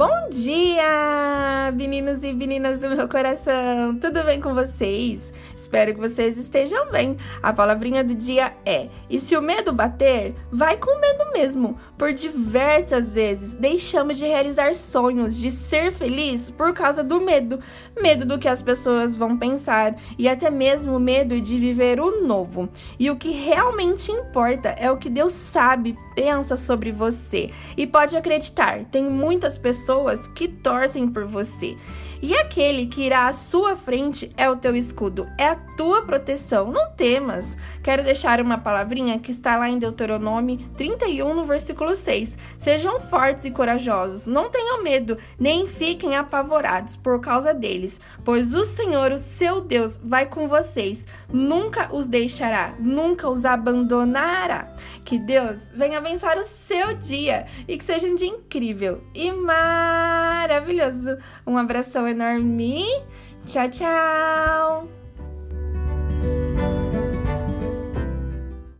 Bom dia, meninos e meninas do meu coração! Tudo bem com vocês? Espero que vocês estejam bem. A palavrinha do dia é: e se o medo bater, vai com medo mesmo. Por diversas vezes deixamos de realizar sonhos, de ser feliz por causa do medo. Medo do que as pessoas vão pensar e até mesmo medo de viver o novo. E o que realmente importa é o que Deus sabe, pensa sobre você. E pode acreditar, tem muitas pessoas pessoas que torcem por você. E aquele que irá à sua frente é o teu escudo, é a tua proteção. Não temas. Quero deixar uma palavrinha que está lá em Deuteronômio 31, no versículo 6. Sejam fortes e corajosos, não tenham medo, nem fiquem apavorados por causa deles, pois o Senhor, o seu Deus, vai com vocês, nunca os deixará, nunca os abandonará. Que Deus venha abençoar o seu dia e que seja um dia incrível e maravilhoso. Um abração enorme. Tchau, tchau!